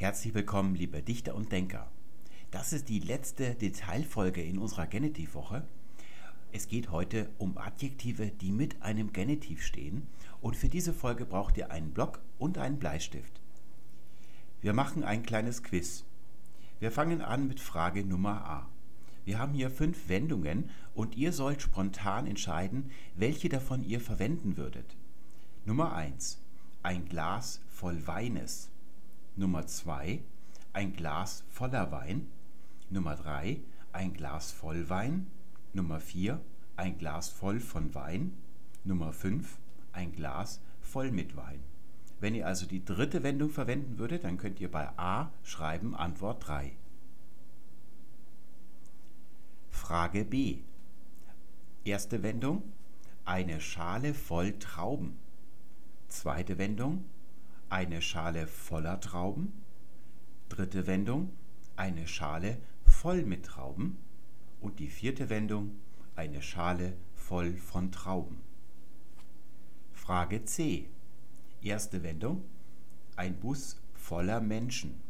Herzlich willkommen, liebe Dichter und Denker. Das ist die letzte Detailfolge in unserer Genitivwoche. Es geht heute um Adjektive, die mit einem Genitiv stehen. Und für diese Folge braucht ihr einen Block und einen Bleistift. Wir machen ein kleines Quiz. Wir fangen an mit Frage Nummer A. Wir haben hier fünf Wendungen und ihr sollt spontan entscheiden, welche davon ihr verwenden würdet. Nummer 1. Ein Glas voll Weines. Nummer 2 ein Glas voller Wein. Nummer 3 ein Glas voll Wein. Nummer 4 ein Glas voll von Wein. Nummer 5 ein Glas voll mit Wein. Wenn ihr also die dritte Wendung verwenden würdet, dann könnt ihr bei A schreiben Antwort 3. Frage B. Erste Wendung eine Schale voll Trauben. Zweite Wendung eine Schale voller Trauben. Dritte Wendung, eine Schale voll mit Trauben. Und die vierte Wendung, eine Schale voll von Trauben. Frage C. Erste Wendung, ein Bus voller Menschen.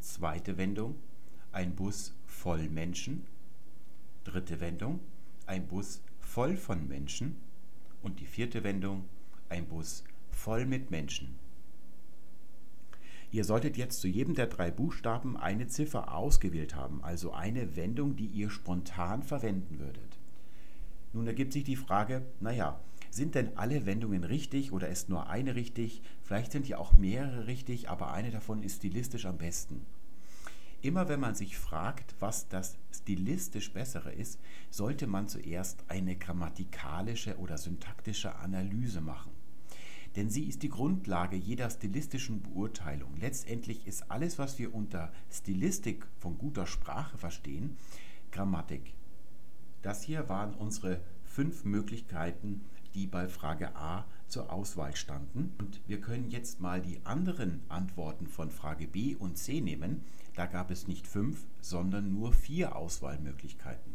Zweite Wendung, ein Bus voll Menschen. Dritte Wendung, ein Bus voll von Menschen. Und die vierte Wendung, ein Bus voll mit Menschen. Ihr solltet jetzt zu jedem der drei Buchstaben eine Ziffer ausgewählt haben, also eine Wendung, die ihr spontan verwenden würdet. Nun ergibt sich die Frage, naja, sind denn alle Wendungen richtig oder ist nur eine richtig? Vielleicht sind ja auch mehrere richtig, aber eine davon ist stilistisch am besten. Immer wenn man sich fragt, was das stilistisch bessere ist, sollte man zuerst eine grammatikalische oder syntaktische Analyse machen denn sie ist die Grundlage jeder stilistischen Beurteilung. Letztendlich ist alles, was wir unter Stilistik von guter Sprache verstehen, Grammatik. Das hier waren unsere fünf Möglichkeiten, die bei Frage A zur Auswahl standen. Und wir können jetzt mal die anderen Antworten von Frage B und C nehmen. Da gab es nicht fünf, sondern nur vier Auswahlmöglichkeiten.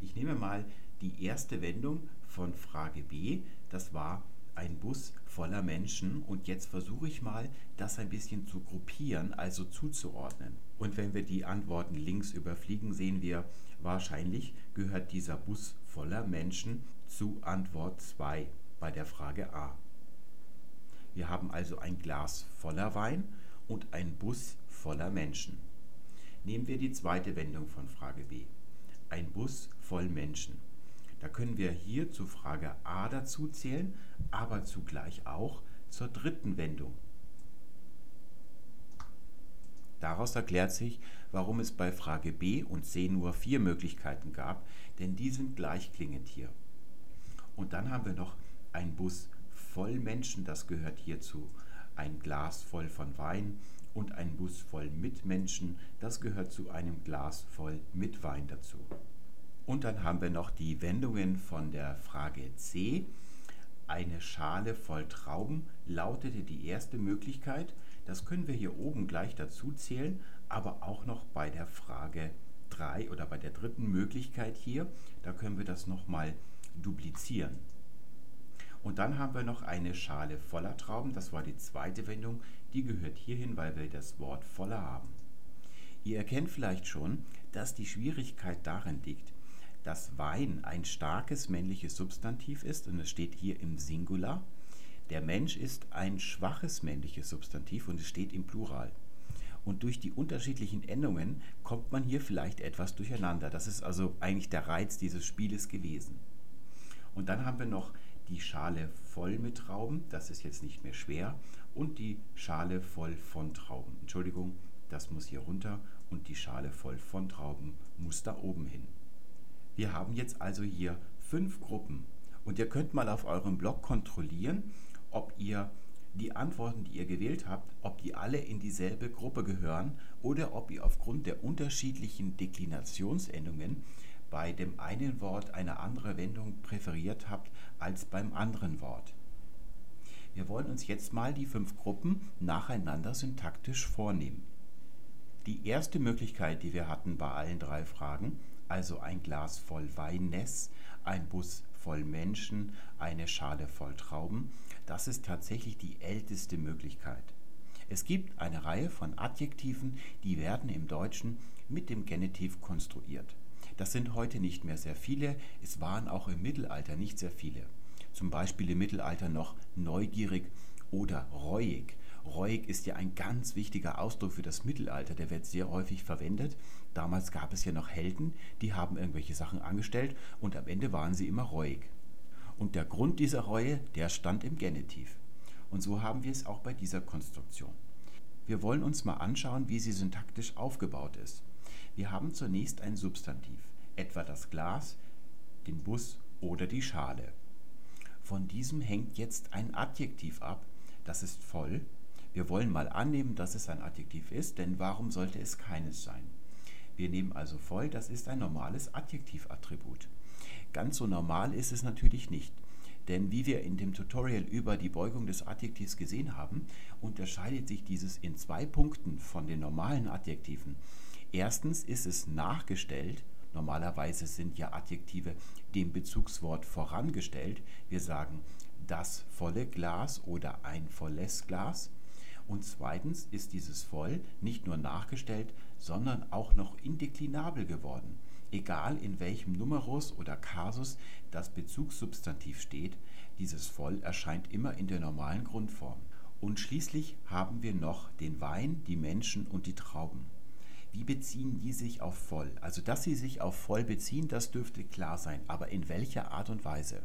Ich nehme mal die erste Wendung von Frage B. Das war ein Bus voller Menschen und jetzt versuche ich mal, das ein bisschen zu gruppieren, also zuzuordnen. Und wenn wir die Antworten links überfliegen, sehen wir, wahrscheinlich gehört dieser Bus voller Menschen zu Antwort 2 bei der Frage A. Wir haben also ein Glas voller Wein und ein Bus voller Menschen. Nehmen wir die zweite Wendung von Frage B. Ein Bus voll Menschen. Da können wir hier zu Frage A dazu zählen, aber zugleich auch zur dritten Wendung. Daraus erklärt sich, warum es bei Frage B und C nur vier Möglichkeiten gab, denn die sind gleichklingend hier. Und dann haben wir noch ein Bus voll Menschen, das gehört hierzu, ein Glas voll von Wein und ein Bus voll mit Menschen, das gehört zu einem Glas voll mit Wein dazu. Und dann haben wir noch die Wendungen von der Frage C. Eine Schale voll Trauben lautete die erste Möglichkeit. Das können wir hier oben gleich dazu zählen, aber auch noch bei der Frage 3 oder bei der dritten Möglichkeit hier. Da können wir das nochmal duplizieren. Und dann haben wir noch eine Schale voller Trauben. Das war die zweite Wendung. Die gehört hierhin, weil wir das Wort voller haben. Ihr erkennt vielleicht schon, dass die Schwierigkeit darin liegt, dass Wein ein starkes männliches Substantiv ist und es steht hier im Singular. Der Mensch ist ein schwaches männliches Substantiv und es steht im Plural. Und durch die unterschiedlichen Endungen kommt man hier vielleicht etwas durcheinander. Das ist also eigentlich der Reiz dieses Spieles gewesen. Und dann haben wir noch die Schale voll mit Trauben, das ist jetzt nicht mehr schwer, und die Schale voll von Trauben. Entschuldigung, das muss hier runter und die Schale voll von Trauben muss da oben hin. Wir haben jetzt also hier fünf Gruppen und ihr könnt mal auf eurem Blog kontrollieren, ob ihr die Antworten, die ihr gewählt habt, ob die alle in dieselbe Gruppe gehören oder ob ihr aufgrund der unterschiedlichen Deklinationsendungen bei dem einen Wort eine andere Wendung präferiert habt als beim anderen Wort. Wir wollen uns jetzt mal die fünf Gruppen nacheinander syntaktisch vornehmen. Die erste Möglichkeit, die wir hatten bei allen drei Fragen, also ein Glas voll Weines, ein Bus voll Menschen, eine Schale voll Trauben. Das ist tatsächlich die älteste Möglichkeit. Es gibt eine Reihe von Adjektiven, die werden im Deutschen mit dem Genitiv konstruiert. Das sind heute nicht mehr sehr viele, es waren auch im Mittelalter nicht sehr viele. Zum Beispiel im Mittelalter noch neugierig oder reuig. Reuig ist ja ein ganz wichtiger Ausdruck für das Mittelalter, der wird sehr häufig verwendet. Damals gab es ja noch Helden, die haben irgendwelche Sachen angestellt und am Ende waren sie immer reuig. Und der Grund dieser Reue, der stand im Genitiv. Und so haben wir es auch bei dieser Konstruktion. Wir wollen uns mal anschauen, wie sie syntaktisch aufgebaut ist. Wir haben zunächst ein Substantiv, etwa das Glas, den Bus oder die Schale. Von diesem hängt jetzt ein Adjektiv ab, das ist voll. Wir wollen mal annehmen, dass es ein Adjektiv ist, denn warum sollte es keines sein? Wir nehmen also voll, das ist ein normales Adjektivattribut. Ganz so normal ist es natürlich nicht. Denn wie wir in dem Tutorial über die Beugung des Adjektivs gesehen haben, unterscheidet sich dieses in zwei Punkten von den normalen Adjektiven. Erstens ist es nachgestellt. Normalerweise sind ja Adjektive dem Bezugswort vorangestellt. Wir sagen das volle Glas oder ein volles Glas. Und zweitens ist dieses voll nicht nur nachgestellt, sondern auch noch indeklinabel geworden. Egal in welchem Numerus oder Kasus das Bezugssubstantiv steht, dieses voll erscheint immer in der normalen Grundform. Und schließlich haben wir noch den Wein, die Menschen und die Trauben. Wie beziehen die sich auf voll? Also, dass sie sich auf voll beziehen, das dürfte klar sein, aber in welcher Art und Weise?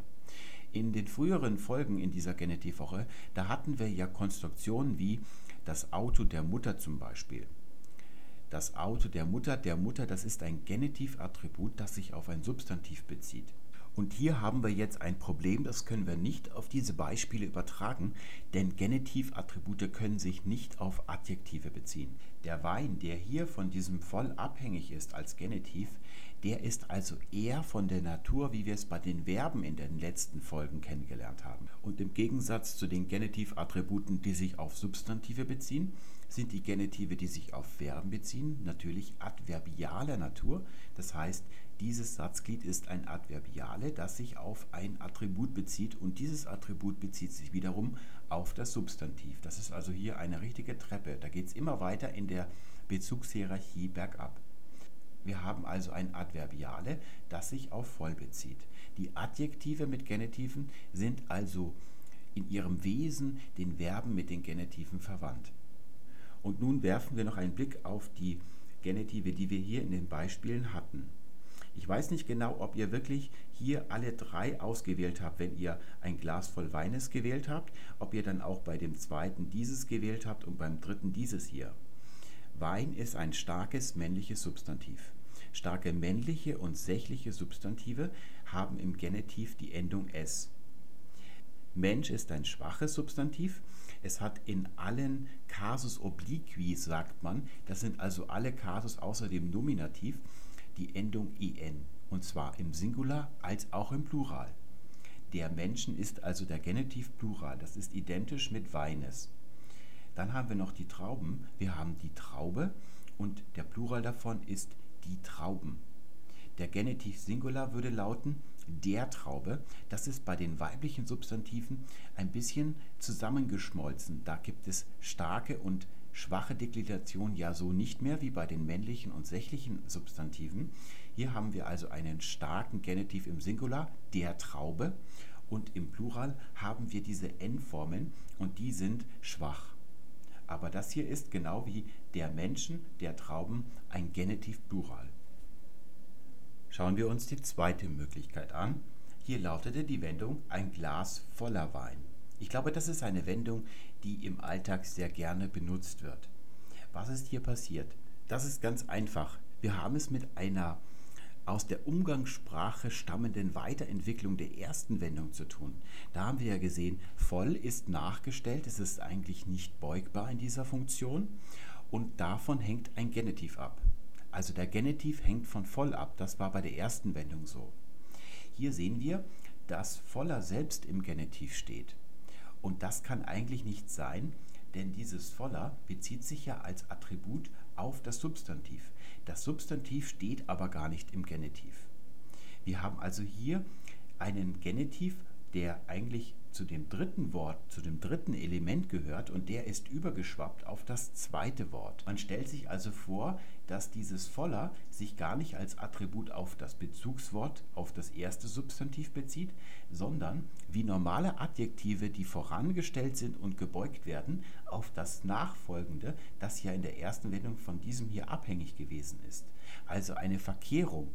In den früheren Folgen in dieser Genetivwoche, da hatten wir ja Konstruktionen wie das Auto der Mutter zum Beispiel das Auto der Mutter der Mutter, das ist ein Genitivattribut, das sich auf ein Substantiv bezieht. Und hier haben wir jetzt ein Problem, das können wir nicht auf diese Beispiele übertragen, denn Genitivattribute können sich nicht auf Adjektive beziehen. Der Wein, der hier von diesem voll abhängig ist als Genitiv, der ist also eher von der Natur, wie wir es bei den Verben in den letzten Folgen kennengelernt haben. Und im Gegensatz zu den Genitivattributen, die sich auf Substantive beziehen, sind die Genitive, die sich auf Verben beziehen, natürlich adverbialer Natur. Das heißt, dieses Satzglied ist ein Adverbiale, das sich auf ein Attribut bezieht und dieses Attribut bezieht sich wiederum auf das Substantiv. Das ist also hier eine richtige Treppe. Da geht es immer weiter in der Bezugshierarchie bergab. Wir haben also ein Adverbiale, das sich auf voll bezieht. Die Adjektive mit Genitiven sind also in ihrem Wesen den Verben mit den Genitiven verwandt. Und nun werfen wir noch einen Blick auf die Genitive, die wir hier in den Beispielen hatten. Ich weiß nicht genau, ob ihr wirklich hier alle drei ausgewählt habt, wenn ihr ein Glas voll Weines gewählt habt, ob ihr dann auch bei dem zweiten dieses gewählt habt und beim dritten dieses hier. Wein ist ein starkes männliches Substantiv. Starke männliche und sächliche Substantive haben im Genitiv die Endung s. Mensch ist ein schwaches Substantiv es hat in allen Kasus obliqui, sagt man, das sind also alle Kasus außer dem Nominativ, die Endung en, und zwar im Singular als auch im Plural. Der Menschen ist also der Genitiv Plural, das ist identisch mit Weines. Dann haben wir noch die Trauben. Wir haben die Traube und der Plural davon ist die Trauben. Der Genitiv Singular würde lauten der Traube. Das ist bei den weiblichen Substantiven ein bisschen zusammengeschmolzen. Da gibt es starke und schwache Deklination ja so nicht mehr wie bei den männlichen und sächlichen Substantiven. Hier haben wir also einen starken Genitiv im Singular, der Traube, und im Plural haben wir diese N-Formen und die sind schwach. Aber das hier ist genau wie der Menschen, der Trauben, ein Genitiv Plural. Schauen wir uns die zweite Möglichkeit an. Hier lautete die Wendung ein Glas voller Wein. Ich glaube, das ist eine Wendung, die im Alltag sehr gerne benutzt wird. Was ist hier passiert? Das ist ganz einfach. Wir haben es mit einer aus der Umgangssprache stammenden Weiterentwicklung der ersten Wendung zu tun. Da haben wir ja gesehen, voll ist nachgestellt, es ist eigentlich nicht beugbar in dieser Funktion und davon hängt ein Genitiv ab. Also der Genitiv hängt von voll ab. Das war bei der ersten Wendung so. Hier sehen wir, dass voller selbst im Genitiv steht. Und das kann eigentlich nicht sein, denn dieses voller bezieht sich ja als Attribut auf das Substantiv. Das Substantiv steht aber gar nicht im Genitiv. Wir haben also hier einen Genitiv der eigentlich zu dem dritten Wort, zu dem dritten Element gehört und der ist übergeschwappt auf das zweite Wort. Man stellt sich also vor, dass dieses voller sich gar nicht als Attribut auf das Bezugswort, auf das erste Substantiv bezieht, sondern wie normale Adjektive, die vorangestellt sind und gebeugt werden, auf das nachfolgende, das ja in der ersten Wendung von diesem hier abhängig gewesen ist. Also eine Verkehrung.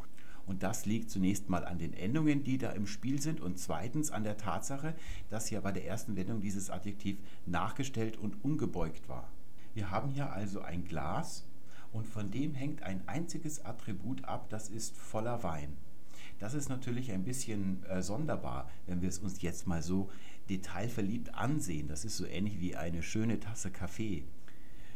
Und das liegt zunächst mal an den Endungen, die da im Spiel sind und zweitens an der Tatsache, dass ja bei der ersten Wendung dieses Adjektiv nachgestellt und umgebeugt war. Wir haben hier also ein Glas und von dem hängt ein einziges Attribut ab, das ist voller Wein. Das ist natürlich ein bisschen äh, sonderbar, wenn wir es uns jetzt mal so detailverliebt ansehen. Das ist so ähnlich wie eine schöne Tasse Kaffee.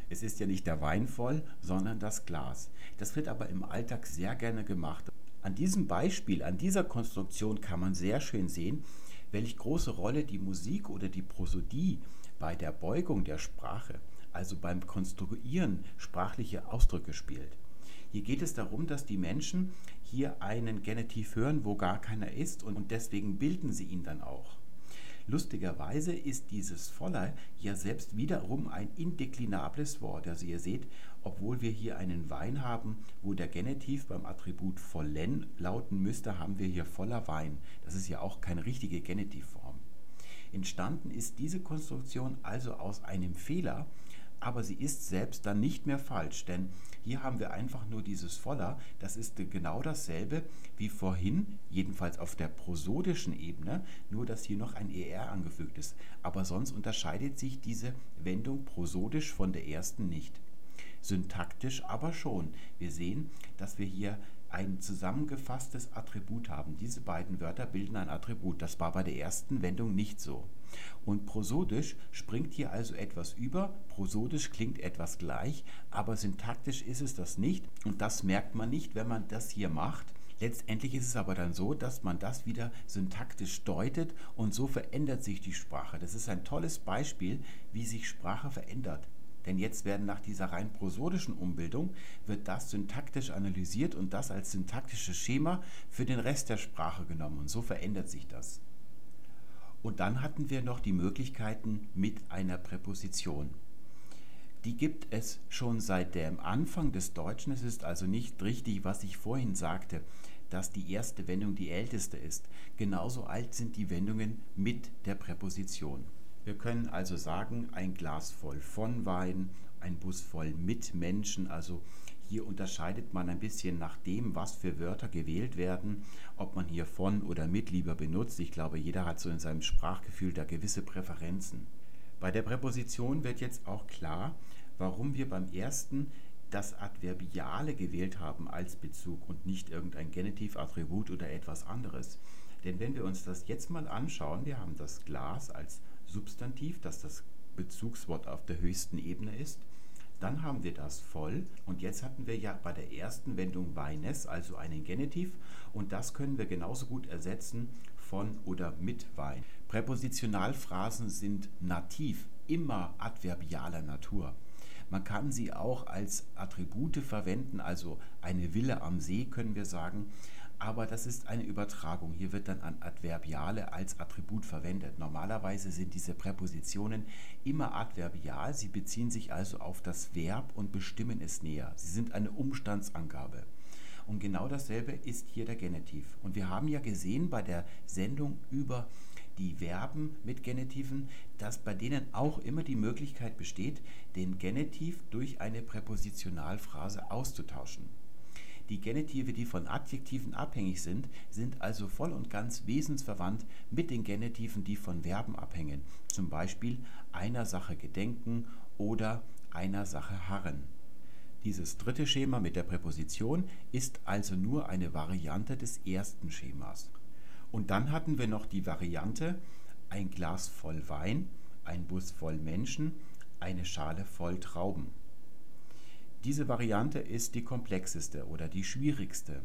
Es ist ja nicht der Wein voll, sondern das Glas. Das wird aber im Alltag sehr gerne gemacht. An diesem Beispiel, an dieser Konstruktion kann man sehr schön sehen, welch große Rolle die Musik oder die Prosodie bei der Beugung der Sprache, also beim Konstruieren sprachlicher Ausdrücke spielt. Hier geht es darum, dass die Menschen hier einen Genitiv hören, wo gar keiner ist und deswegen bilden sie ihn dann auch. Lustigerweise ist dieses Voller ja selbst wiederum ein indeklinables Wort. Also ihr seht, obwohl wir hier einen Wein haben, wo der Genitiv beim Attribut vollen lauten müsste, haben wir hier voller Wein. Das ist ja auch keine richtige Genitivform. Entstanden ist diese Konstruktion also aus einem Fehler, aber sie ist selbst dann nicht mehr falsch, denn hier haben wir einfach nur dieses Voller, das ist genau dasselbe wie vorhin, jedenfalls auf der prosodischen Ebene, nur dass hier noch ein ER angefügt ist. Aber sonst unterscheidet sich diese Wendung prosodisch von der ersten nicht. Syntaktisch aber schon. Wir sehen, dass wir hier ein zusammengefasstes Attribut haben. Diese beiden Wörter bilden ein Attribut. Das war bei der ersten Wendung nicht so. Und prosodisch springt hier also etwas über. Prosodisch klingt etwas gleich, aber syntaktisch ist es das nicht. Und das merkt man nicht, wenn man das hier macht. Letztendlich ist es aber dann so, dass man das wieder syntaktisch deutet und so verändert sich die Sprache. Das ist ein tolles Beispiel, wie sich Sprache verändert. Denn jetzt werden nach dieser rein prosodischen Umbildung, wird das syntaktisch analysiert und das als syntaktisches Schema für den Rest der Sprache genommen. Und so verändert sich das. Und dann hatten wir noch die Möglichkeiten mit einer Präposition. Die gibt es schon seit dem Anfang des Deutschen. Es ist also nicht richtig, was ich vorhin sagte, dass die erste Wendung die älteste ist. Genauso alt sind die Wendungen mit der Präposition. Wir können also sagen, ein Glas voll von Wein, ein Bus voll mit Menschen, also hier unterscheidet man ein bisschen nach dem, was für Wörter gewählt werden, ob man hier von oder mit lieber benutzt. Ich glaube, jeder hat so in seinem Sprachgefühl da gewisse Präferenzen. Bei der Präposition wird jetzt auch klar, warum wir beim ersten das Adverbiale gewählt haben als Bezug und nicht irgendein Genitivattribut oder etwas anderes. Denn wenn wir uns das jetzt mal anschauen, wir haben das Glas als Substantiv, das das Bezugswort auf der höchsten Ebene ist. Dann haben wir das voll und jetzt hatten wir ja bei der ersten Wendung Weines, also einen Genitiv und das können wir genauso gut ersetzen von oder mit Wein. Präpositionalphrasen sind nativ, immer adverbialer Natur. Man kann sie auch als Attribute verwenden, also eine Wille am See können wir sagen, aber das ist eine Übertragung. Hier wird dann an Adverbiale als Attribut verwendet. Normalerweise sind diese Präpositionen immer adverbial, sie beziehen sich also auf das Verb und bestimmen es näher. Sie sind eine Umstandsangabe. Und genau dasselbe ist hier der Genitiv. Und wir haben ja gesehen bei der Sendung über die Verben mit Genitiven, dass bei denen auch immer die Möglichkeit besteht, den Genitiv durch eine Präpositionalphrase auszutauschen. Die Genitive, die von Adjektiven abhängig sind, sind also voll und ganz wesensverwandt mit den Genitiven, die von Verben abhängen, zum Beispiel einer Sache gedenken oder einer Sache harren. Dieses dritte Schema mit der Präposition ist also nur eine Variante des ersten Schemas. Und dann hatten wir noch die Variante ein Glas voll Wein, ein Bus voll Menschen, eine Schale voll Trauben. Diese Variante ist die komplexeste oder die schwierigste.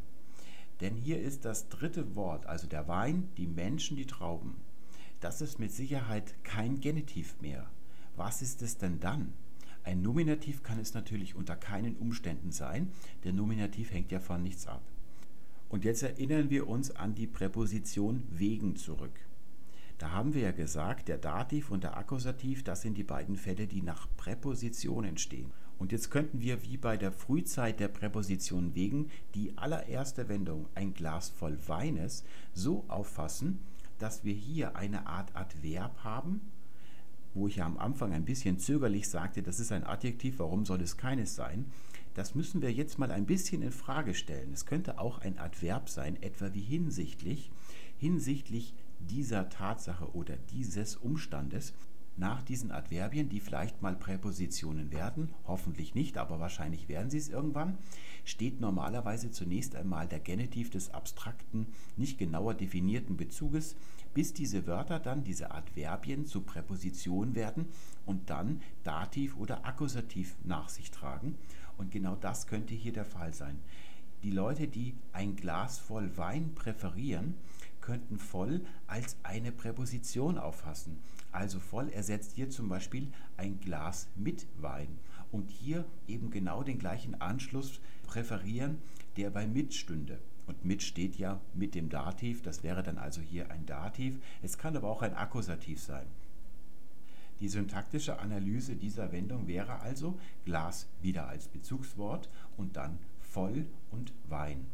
Denn hier ist das dritte Wort, also der Wein, die Menschen, die Trauben. Das ist mit Sicherheit kein Genitiv mehr. Was ist es denn dann? Ein Nominativ kann es natürlich unter keinen Umständen sein. Der Nominativ hängt ja von nichts ab. Und jetzt erinnern wir uns an die Präposition wegen zurück. Da haben wir ja gesagt, der Dativ und der Akkusativ, das sind die beiden Fälle, die nach Präpositionen stehen. Und jetzt könnten wir wie bei der Frühzeit der Präposition wegen die allererste Wendung ein Glas voll Weines so auffassen, dass wir hier eine Art Adverb haben, wo ich ja am Anfang ein bisschen zögerlich sagte, das ist ein Adjektiv, warum soll es keines sein? Das müssen wir jetzt mal ein bisschen in Frage stellen. Es könnte auch ein Adverb sein, etwa wie hinsichtlich, hinsichtlich dieser Tatsache oder dieses Umstandes. Nach diesen Adverbien, die vielleicht mal Präpositionen werden, hoffentlich nicht, aber wahrscheinlich werden sie es irgendwann, steht normalerweise zunächst einmal der Genitiv des abstrakten, nicht genauer definierten Bezuges, bis diese Wörter dann, diese Adverbien, zu Präpositionen werden und dann Dativ oder Akkusativ nach sich tragen. Und genau das könnte hier der Fall sein. Die Leute, die ein Glas voll Wein präferieren, könnten voll als eine Präposition auffassen. Also voll ersetzt hier zum Beispiel ein Glas mit Wein. Und hier eben genau den gleichen Anschluss präferieren, der bei mit stünde. Und mit steht ja mit dem Dativ, das wäre dann also hier ein Dativ. Es kann aber auch ein Akkusativ sein. Die syntaktische Analyse dieser Wendung wäre also Glas wieder als Bezugswort und dann voll und Wein.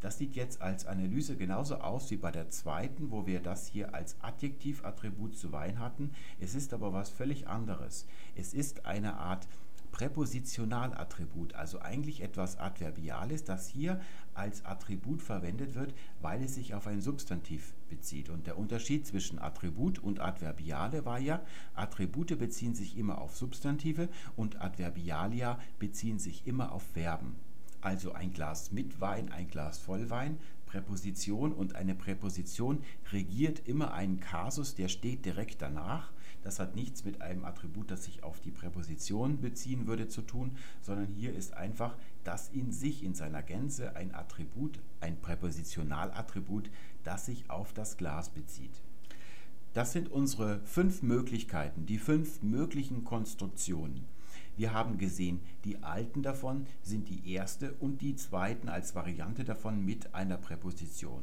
Das sieht jetzt als Analyse genauso aus wie bei der zweiten, wo wir das hier als Adjektivattribut zu Wein hatten. Es ist aber was völlig anderes. Es ist eine Art Präpositionalattribut, also eigentlich etwas Adverbiales, das hier als Attribut verwendet wird, weil es sich auf ein Substantiv bezieht. Und der Unterschied zwischen Attribut und Adverbiale war ja, Attribute beziehen sich immer auf Substantive und Adverbialia beziehen sich immer auf Verben. Also ein Glas mit Wein, ein Glas voll Wein, Präposition und eine Präposition regiert immer einen Kasus, der steht direkt danach das hat nichts mit einem Attribut, das sich auf die Präposition beziehen würde, zu tun, sondern hier ist einfach das in sich, in seiner Gänze, ein Attribut, ein Präpositionalattribut, das sich auf das Glas bezieht. Das sind unsere fünf Möglichkeiten, die fünf möglichen Konstruktionen. Wir haben gesehen, die alten davon sind die erste und die zweiten als Variante davon mit einer Präposition.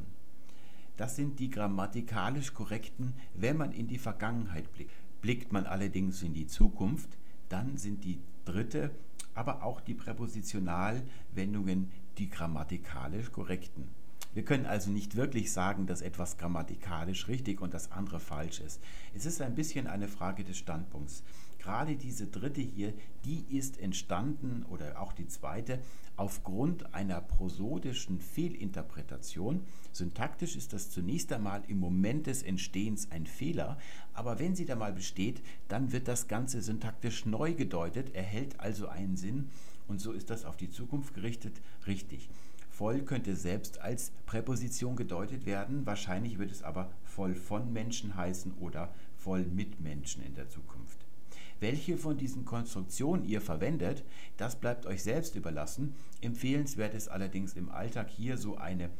Das sind die grammatikalisch korrekten, wenn man in die Vergangenheit blickt. Blickt man allerdings in die Zukunft, dann sind die dritte, aber auch die Präpositionalwendungen die grammatikalisch korrekten. Wir können also nicht wirklich sagen, dass etwas grammatikalisch richtig und das andere falsch ist. Es ist ein bisschen eine Frage des Standpunkts. Gerade diese dritte hier, die ist entstanden oder auch die zweite aufgrund einer prosodischen Fehlinterpretation. Syntaktisch ist das zunächst einmal im Moment des Entstehens ein Fehler, aber wenn sie da mal besteht, dann wird das Ganze syntaktisch neu gedeutet, erhält also einen Sinn und so ist das auf die Zukunft gerichtet richtig. Voll könnte selbst als Präposition gedeutet werden, wahrscheinlich wird es aber voll von Menschen heißen oder voll mit Menschen in der Zukunft. Welche von diesen Konstruktionen ihr verwendet, das bleibt euch selbst überlassen. Empfehlenswert ist allerdings im Alltag hier so eine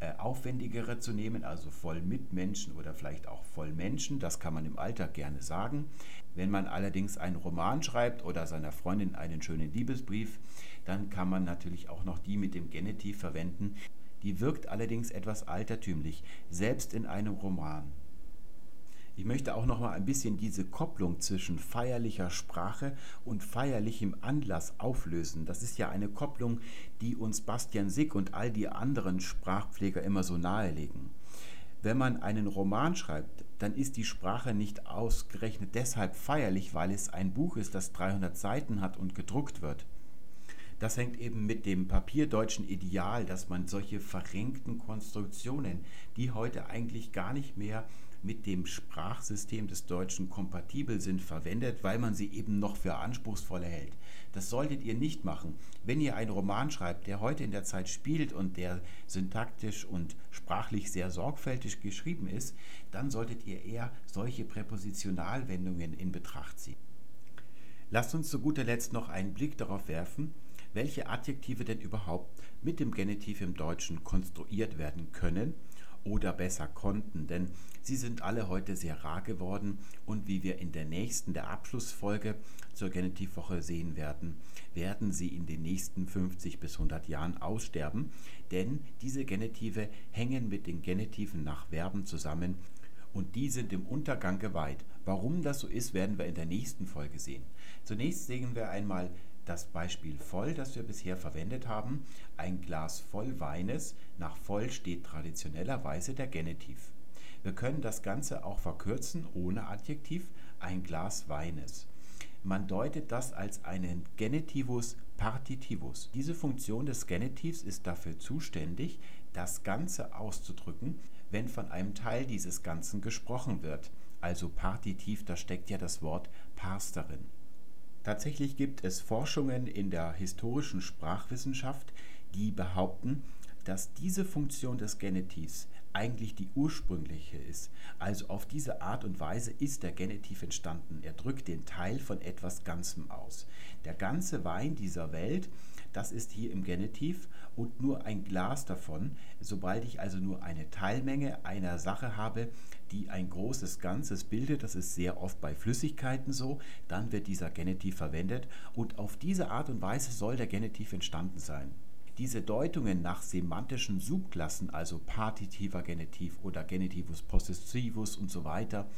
äh, aufwendigere zu nehmen, also voll mit Menschen oder vielleicht auch voll Menschen. Das kann man im Alltag gerne sagen. Wenn man allerdings einen Roman schreibt oder seiner Freundin einen schönen Liebesbrief, dann kann man natürlich auch noch die mit dem Genitiv verwenden. Die wirkt allerdings etwas altertümlich, selbst in einem Roman. Ich möchte auch noch mal ein bisschen diese Kopplung zwischen feierlicher Sprache und feierlichem Anlass auflösen. Das ist ja eine Kopplung, die uns Bastian Sick und all die anderen Sprachpfleger immer so nahelegen. Wenn man einen Roman schreibt, dann ist die Sprache nicht ausgerechnet deshalb feierlich, weil es ein Buch ist, das 300 Seiten hat und gedruckt wird. Das hängt eben mit dem papierdeutschen Ideal, dass man solche verrenkten Konstruktionen, die heute eigentlich gar nicht mehr mit dem Sprachsystem des Deutschen kompatibel sind, verwendet, weil man sie eben noch für anspruchsvoll hält. Das solltet ihr nicht machen. Wenn ihr einen Roman schreibt, der heute in der Zeit spielt und der syntaktisch und sprachlich sehr sorgfältig geschrieben ist, dann solltet ihr eher solche Präpositionalwendungen in Betracht ziehen. Lasst uns zu guter Letzt noch einen Blick darauf werfen, welche Adjektive denn überhaupt mit dem Genitiv im Deutschen konstruiert werden können oder besser konnten, denn sie sind alle heute sehr rar geworden und wie wir in der nächsten, der Abschlussfolge zur Genitivwoche sehen werden, werden sie in den nächsten 50 bis 100 Jahren aussterben, denn diese Genitive hängen mit den Genitiven nach Verben zusammen und die sind dem Untergang geweiht. Warum das so ist, werden wir in der nächsten Folge sehen. Zunächst sehen wir einmal das Beispiel voll, das wir bisher verwendet haben. Ein Glas voll Weines. Nach voll steht traditionellerweise der Genitiv. Wir können das Ganze auch verkürzen ohne Adjektiv. Ein Glas Weines. Man deutet das als einen Genitivus partitivus. Diese Funktion des Genitivs ist dafür zuständig, das Ganze auszudrücken, wenn von einem Teil dieses Ganzen gesprochen wird. Also partitiv, da steckt ja das Wort pars darin. Tatsächlich gibt es Forschungen in der historischen Sprachwissenschaft, die behaupten, dass diese Funktion des Genitivs eigentlich die ursprüngliche ist. Also auf diese Art und Weise ist der Genitiv entstanden. Er drückt den Teil von etwas Ganzem aus. Der ganze Wein dieser Welt, das ist hier im Genitiv und nur ein Glas davon. Sobald ich also nur eine Teilmenge einer Sache habe, die ein großes Ganzes bildet, das ist sehr oft bei Flüssigkeiten so, dann wird dieser Genitiv verwendet und auf diese Art und Weise soll der Genitiv entstanden sein. Diese Deutungen nach semantischen Subklassen, also partitiver Genitiv oder Genitivus possessivus und so weiter,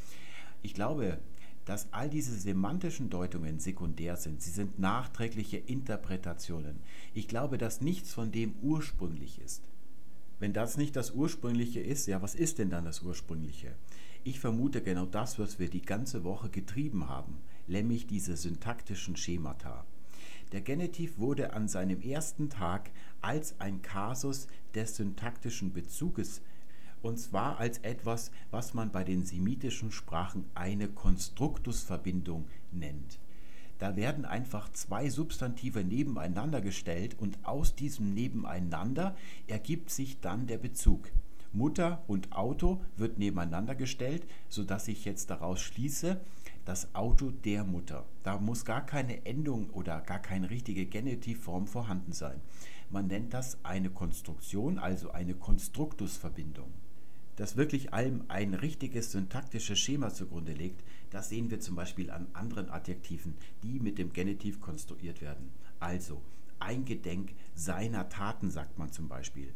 ich glaube, dass all diese semantischen Deutungen sekundär sind. Sie sind nachträgliche Interpretationen. Ich glaube, dass nichts von dem ursprünglich ist. Wenn das nicht das Ursprüngliche ist, ja, was ist denn dann das Ursprüngliche? Ich vermute genau das, was wir die ganze Woche getrieben haben, nämlich diese syntaktischen Schemata. Der Genitiv wurde an seinem ersten Tag als ein Kasus des syntaktischen Bezuges und zwar als etwas, was man bei den semitischen Sprachen eine Konstruktusverbindung nennt. Da werden einfach zwei Substantive nebeneinander gestellt und aus diesem Nebeneinander ergibt sich dann der Bezug. Mutter und Auto wird nebeneinander gestellt, sodass ich jetzt daraus schließe, das Auto der Mutter. Da muss gar keine Endung oder gar keine richtige Genitivform vorhanden sein. Man nennt das eine Konstruktion, also eine Konstruktusverbindung. Dass wirklich allem ein richtiges syntaktisches Schema zugrunde liegt, das sehen wir zum Beispiel an anderen Adjektiven, die mit dem Genitiv konstruiert werden. Also, eingedenk seiner Taten sagt man zum Beispiel.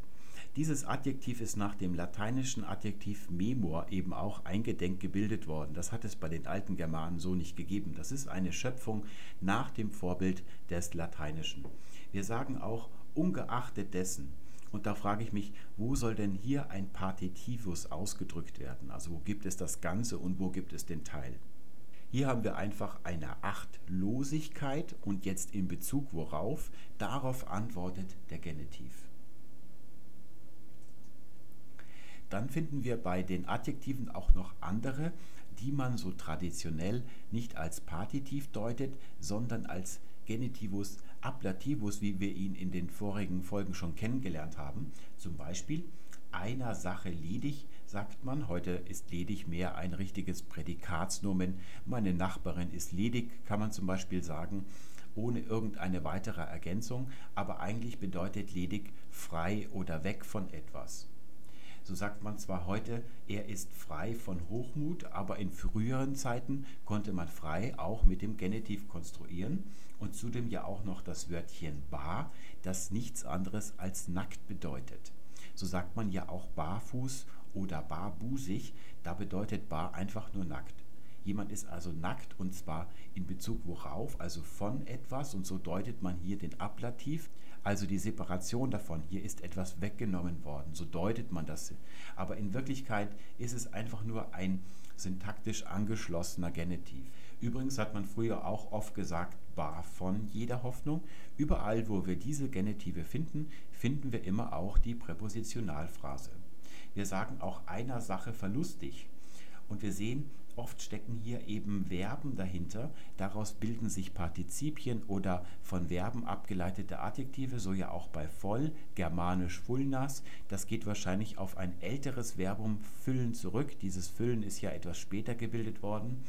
Dieses Adjektiv ist nach dem lateinischen Adjektiv memor eben auch eingedenk gebildet worden. Das hat es bei den alten Germanen so nicht gegeben. Das ist eine Schöpfung nach dem Vorbild des Lateinischen. Wir sagen auch ungeachtet dessen. Und da frage ich mich, wo soll denn hier ein Partitivus ausgedrückt werden? Also wo gibt es das Ganze und wo gibt es den Teil? Hier haben wir einfach eine Achtlosigkeit und jetzt in Bezug worauf? Darauf antwortet der Genitiv. Dann finden wir bei den Adjektiven auch noch andere, die man so traditionell nicht als Partitiv deutet, sondern als Genitivus ablativus, wie wir ihn in den vorigen Folgen schon kennengelernt haben. Zum Beispiel einer Sache ledig, sagt man. Heute ist ledig mehr ein richtiges Prädikatsnomen. Meine Nachbarin ist ledig, kann man zum Beispiel sagen, ohne irgendeine weitere Ergänzung. Aber eigentlich bedeutet ledig frei oder weg von etwas. So sagt man zwar heute, er ist frei von Hochmut, aber in früheren Zeiten konnte man frei auch mit dem Genitiv konstruieren und zudem ja auch noch das Wörtchen bar, das nichts anderes als nackt bedeutet. So sagt man ja auch barfuß oder barbusig, da bedeutet bar einfach nur nackt. Jemand ist also nackt und zwar in Bezug worauf, also von etwas und so deutet man hier den Ablativ also die Separation davon, hier ist etwas weggenommen worden, so deutet man das. Aber in Wirklichkeit ist es einfach nur ein syntaktisch angeschlossener Genitiv. Übrigens hat man früher auch oft gesagt, bar von jeder Hoffnung. Überall, wo wir diese Genitive finden, finden wir immer auch die Präpositionalphrase. Wir sagen auch einer Sache verlustig. Und wir sehen, Oft stecken hier eben Verben dahinter. Daraus bilden sich Partizipien oder von Verben abgeleitete Adjektive, so ja auch bei voll, germanisch fullnas. Das geht wahrscheinlich auf ein älteres Verbum füllen zurück. Dieses Füllen ist ja etwas später gebildet worden.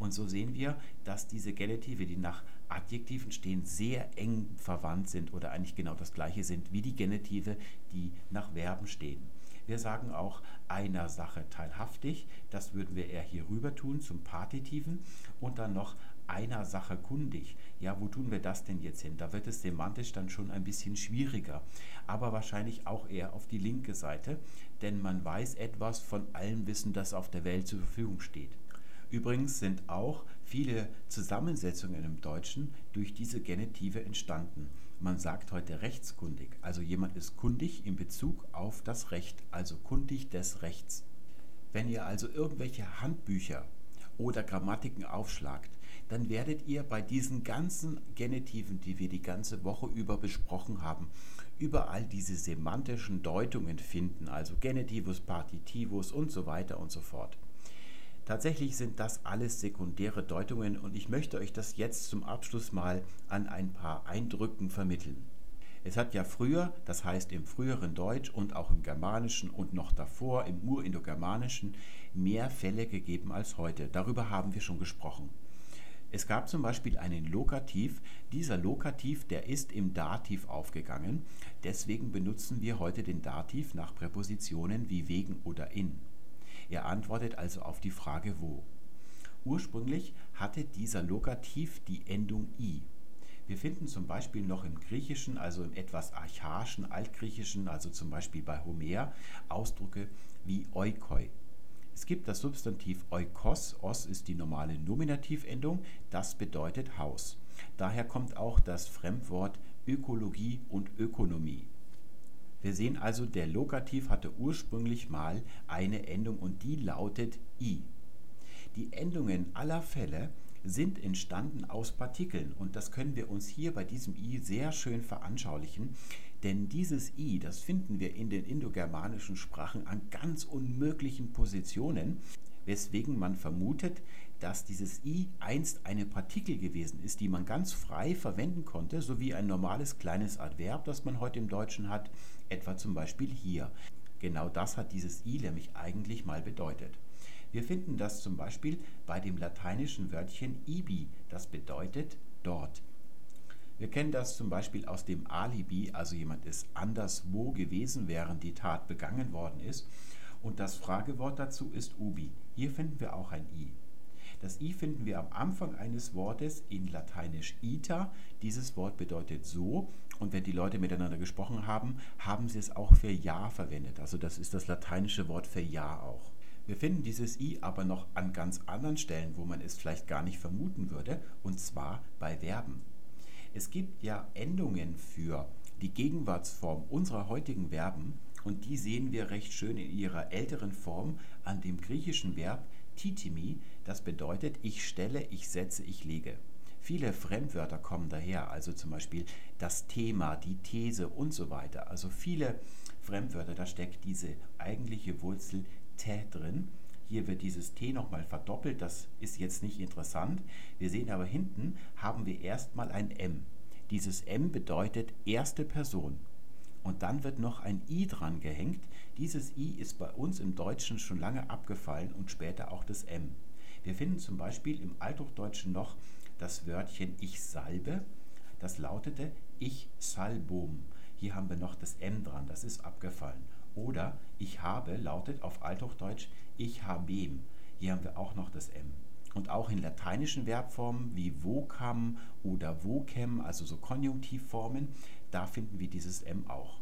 Und so sehen wir, dass diese Genitive, die nach Adjektiven stehen, sehr eng verwandt sind oder eigentlich genau das gleiche sind wie die Genitive, die nach Verben stehen. Wir sagen auch einer Sache teilhaftig, das würden wir eher hier rüber tun zum Partitiven und dann noch einer Sache kundig. Ja, wo tun wir das denn jetzt hin? Da wird es semantisch dann schon ein bisschen schwieriger, aber wahrscheinlich auch eher auf die linke Seite, denn man weiß etwas von allem Wissen, das auf der Welt zur Verfügung steht. Übrigens sind auch viele Zusammensetzungen im Deutschen durch diese Genitive entstanden. Man sagt heute rechtskundig, also jemand ist kundig in Bezug auf das Recht, also kundig des Rechts. Wenn ihr also irgendwelche Handbücher oder Grammatiken aufschlagt, dann werdet ihr bei diesen ganzen Genitiven, die wir die ganze Woche über besprochen haben, überall diese semantischen Deutungen finden, also Genitivus, Partitivus und so weiter und so fort. Tatsächlich sind das alles sekundäre Deutungen und ich möchte euch das jetzt zum Abschluss mal an ein paar Eindrücken vermitteln. Es hat ja früher, das heißt im früheren Deutsch und auch im Germanischen und noch davor im Urindogermanischen, mehr Fälle gegeben als heute. Darüber haben wir schon gesprochen. Es gab zum Beispiel einen Lokativ. Dieser Lokativ, der ist im Dativ aufgegangen. Deswegen benutzen wir heute den Dativ nach Präpositionen wie wegen oder in. Er antwortet also auf die Frage wo. Ursprünglich hatte dieser Lokativ die Endung i. Wir finden zum Beispiel noch im Griechischen, also im etwas archaischen Altgriechischen, also zum Beispiel bei Homer, Ausdrücke wie oikoi. Es gibt das Substantiv oikos, os ist die normale Nominativendung, das bedeutet Haus. Daher kommt auch das Fremdwort Ökologie und Ökonomie. Wir sehen also, der Lokativ hatte ursprünglich mal eine Endung und die lautet i. Die Endungen aller Fälle sind entstanden aus Partikeln und das können wir uns hier bei diesem i sehr schön veranschaulichen, denn dieses i, das finden wir in den indogermanischen Sprachen an ganz unmöglichen Positionen, weswegen man vermutet, dass dieses i einst eine Partikel gewesen ist, die man ganz frei verwenden konnte, so wie ein normales kleines Adverb, das man heute im Deutschen hat, etwa zum Beispiel hier. Genau das hat dieses i nämlich eigentlich mal bedeutet. Wir finden das zum Beispiel bei dem lateinischen Wörtchen ibi, das bedeutet dort. Wir kennen das zum Beispiel aus dem Alibi, also jemand ist anderswo gewesen, während die Tat begangen worden ist. Und das Fragewort dazu ist ubi. Hier finden wir auch ein i. Das i finden wir am Anfang eines Wortes in Lateinisch ita. Dieses Wort bedeutet so und wenn die Leute miteinander gesprochen haben, haben sie es auch für ja verwendet. Also das ist das lateinische Wort für ja auch. Wir finden dieses i aber noch an ganz anderen Stellen, wo man es vielleicht gar nicht vermuten würde, und zwar bei Verben. Es gibt ja Endungen für die Gegenwartsform unserer heutigen Verben und die sehen wir recht schön in ihrer älteren Form an dem griechischen Verb titimi, das bedeutet ich stelle, ich setze, ich lege. Viele Fremdwörter kommen daher, also zum Beispiel das Thema, die These und so weiter. Also viele Fremdwörter, da steckt diese eigentliche Wurzel T drin. Hier wird dieses T nochmal verdoppelt, das ist jetzt nicht interessant. Wir sehen aber hinten haben wir erstmal ein M. Dieses M bedeutet erste Person. Und dann wird noch ein I dran gehängt. Dieses I ist bei uns im Deutschen schon lange abgefallen und später auch das M. Wir finden zum Beispiel im Althochdeutschen noch das Wörtchen ich salbe. Das lautete ich salbum. Hier haben wir noch das M dran, das ist abgefallen. Oder ich habe lautet auf Althochdeutsch ich habem. Hier haben wir auch noch das M. Und auch in lateinischen Verbformen wie vocam oder vocem, also so Konjunktivformen, da finden wir dieses M auch.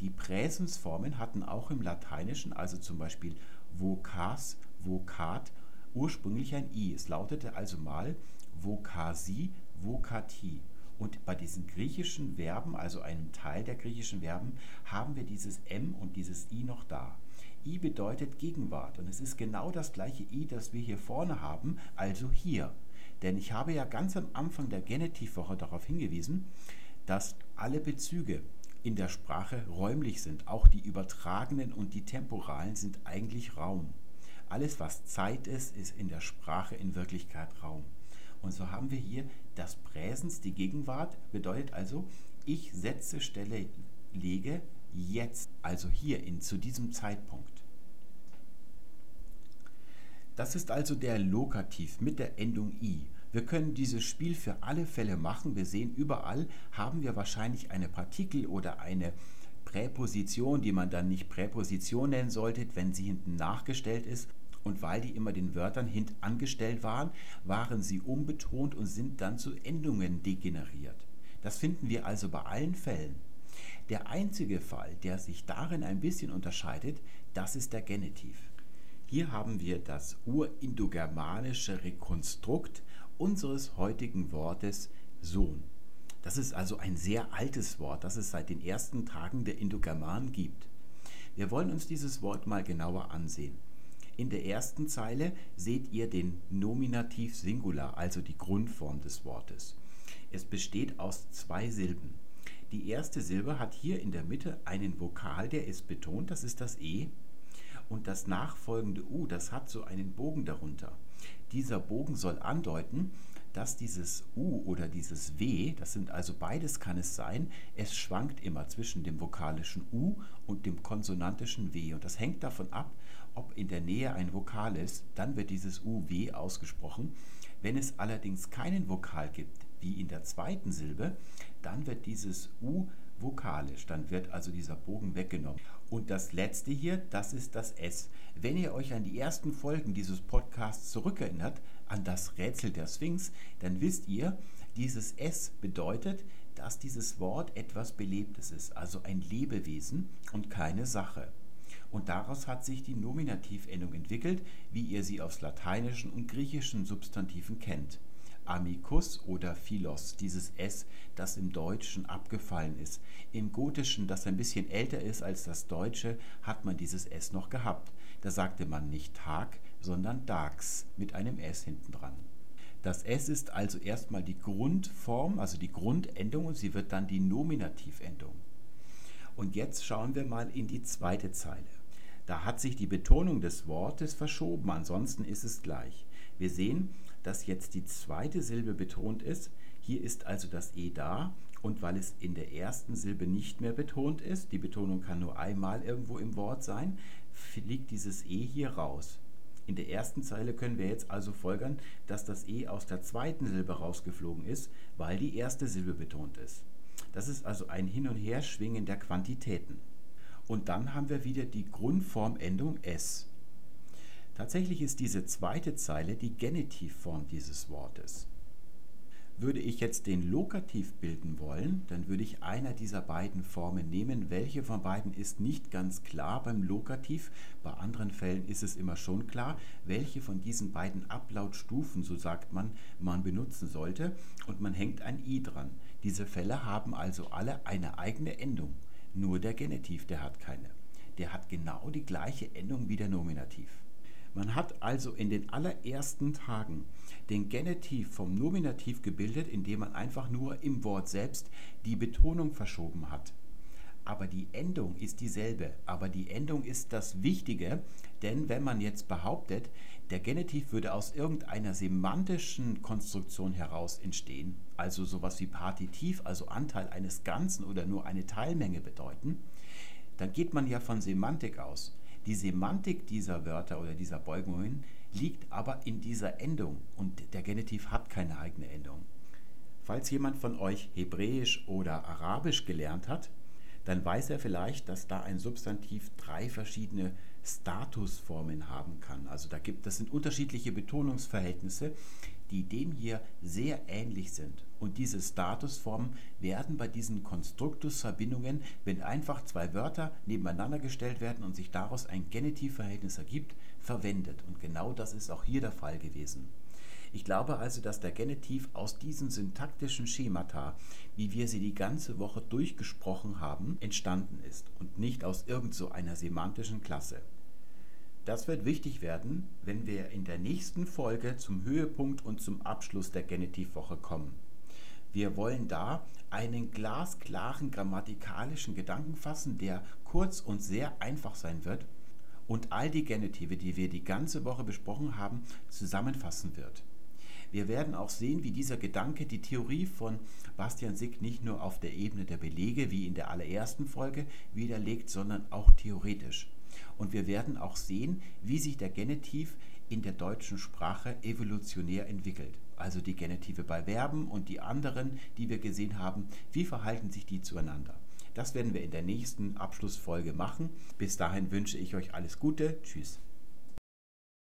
Die Präsensformen hatten auch im Lateinischen, also zum Beispiel vocas, vocat, ursprünglich ein I. Es lautete also mal vocasi, vocati. Und bei diesen griechischen Verben, also einem Teil der griechischen Verben, haben wir dieses M und dieses I noch da. I bedeutet Gegenwart und es ist genau das gleiche I, das wir hier vorne haben, also hier. Denn ich habe ja ganz am Anfang der Genitivwoche darauf hingewiesen, dass alle Bezüge in der Sprache räumlich sind. Auch die übertragenen und die temporalen sind eigentlich Raum. Alles, was Zeit ist, ist in der Sprache in Wirklichkeit Raum. Und so haben wir hier das Präsens, die Gegenwart, bedeutet also, ich setze, stelle, lege jetzt, also hier in, zu diesem Zeitpunkt. Das ist also der Lokativ mit der Endung i. Wir können dieses Spiel für alle Fälle machen. Wir sehen, überall haben wir wahrscheinlich eine Partikel oder eine Präposition, die man dann nicht Präposition nennen sollte, wenn sie hinten nachgestellt ist. Und weil die immer den Wörtern hint angestellt waren, waren sie unbetont und sind dann zu Endungen degeneriert. Das finden wir also bei allen Fällen. Der einzige Fall, der sich darin ein bisschen unterscheidet, das ist der Genitiv. Hier haben wir das urindogermanische Rekonstrukt unseres heutigen Wortes Sohn. Das ist also ein sehr altes Wort, das es seit den ersten Tagen der Indogermanen gibt. Wir wollen uns dieses Wort mal genauer ansehen. In der ersten Zeile seht ihr den Nominativ Singular, also die Grundform des Wortes. Es besteht aus zwei Silben. Die erste Silbe hat hier in der Mitte einen Vokal, der ist betont, das ist das E. Und das nachfolgende U, das hat so einen Bogen darunter. Dieser Bogen soll andeuten, dass dieses U oder dieses W, das sind also beides kann es sein, es schwankt immer zwischen dem vokalischen U und dem konsonantischen W. Und das hängt davon ab, ob in der Nähe ein Vokal ist, dann wird dieses U-W ausgesprochen. Wenn es allerdings keinen Vokal gibt, wie in der zweiten Silbe, dann wird dieses U vokalisch, dann wird also dieser Bogen weggenommen. Und das letzte hier, das ist das S. Wenn ihr euch an die ersten Folgen dieses Podcasts zurückerinnert, an das Rätsel der Sphinx, dann wisst ihr, dieses S bedeutet, dass dieses Wort etwas Belebtes ist, also ein Lebewesen und keine Sache. Und daraus hat sich die Nominativendung entwickelt, wie ihr sie aus lateinischen und griechischen Substantiven kennt amicus oder philos, dieses S, das im Deutschen abgefallen ist. Im Gotischen, das ein bisschen älter ist als das Deutsche, hat man dieses S noch gehabt. Da sagte man nicht Tag, sondern Dags mit einem S hinten dran. Das S ist also erstmal die Grundform, also die Grundendung und sie wird dann die Nominativendung. Und jetzt schauen wir mal in die zweite Zeile. Da hat sich die Betonung des Wortes verschoben, ansonsten ist es gleich. Wir sehen, dass jetzt die zweite Silbe betont ist. Hier ist also das E da und weil es in der ersten Silbe nicht mehr betont ist, die Betonung kann nur einmal irgendwo im Wort sein, fliegt dieses E hier raus. In der ersten Zeile können wir jetzt also folgern, dass das E aus der zweiten Silbe rausgeflogen ist, weil die erste Silbe betont ist. Das ist also ein Hin- und Herschwingen der Quantitäten. Und dann haben wir wieder die Grundformendung S. Tatsächlich ist diese zweite Zeile die Genitivform dieses Wortes. Würde ich jetzt den Lokativ bilden wollen, dann würde ich einer dieser beiden Formen nehmen. Welche von beiden ist nicht ganz klar beim Lokativ. Bei anderen Fällen ist es immer schon klar, welche von diesen beiden Ablautstufen, so sagt man, man benutzen sollte. Und man hängt ein i dran. Diese Fälle haben also alle eine eigene Endung. Nur der Genitiv, der hat keine. Der hat genau die gleiche Endung wie der Nominativ. Man hat also in den allerersten Tagen den Genitiv vom Nominativ gebildet, indem man einfach nur im Wort selbst die Betonung verschoben hat. Aber die Endung ist dieselbe. Aber die Endung ist das Wichtige, denn wenn man jetzt behauptet, der Genitiv würde aus irgendeiner semantischen Konstruktion heraus entstehen, also sowas wie Partitiv, also Anteil eines Ganzen oder nur eine Teilmenge bedeuten, dann geht man ja von Semantik aus. Die Semantik dieser Wörter oder dieser Beugungen liegt aber in dieser Endung und der Genitiv hat keine eigene Endung. Falls jemand von euch Hebräisch oder Arabisch gelernt hat, dann weiß er vielleicht, dass da ein Substantiv drei verschiedene Statusformen haben kann. Also da gibt, das sind unterschiedliche Betonungsverhältnisse, die dem hier sehr ähnlich sind. Und diese Statusformen werden bei diesen Konstruktusverbindungen, wenn einfach zwei Wörter nebeneinander gestellt werden und sich daraus ein Genitivverhältnis ergibt, verwendet. Und genau das ist auch hier der Fall gewesen. Ich glaube also, dass der Genitiv aus diesen syntaktischen Schemata, wie wir sie die ganze Woche durchgesprochen haben, entstanden ist und nicht aus irgend so einer semantischen Klasse. Das wird wichtig werden, wenn wir in der nächsten Folge zum Höhepunkt und zum Abschluss der Genitivwoche kommen. Wir wollen da einen glasklaren grammatikalischen Gedanken fassen, der kurz und sehr einfach sein wird und all die Genitive, die wir die ganze Woche besprochen haben, zusammenfassen wird. Wir werden auch sehen, wie dieser Gedanke die Theorie von Bastian Sick nicht nur auf der Ebene der Belege wie in der allerersten Folge widerlegt, sondern auch theoretisch. Und wir werden auch sehen, wie sich der Genitiv in der deutschen Sprache evolutionär entwickelt. Also die Genitive bei Verben und die anderen, die wir gesehen haben, wie verhalten sich die zueinander. Das werden wir in der nächsten Abschlussfolge machen. Bis dahin wünsche ich euch alles Gute. Tschüss.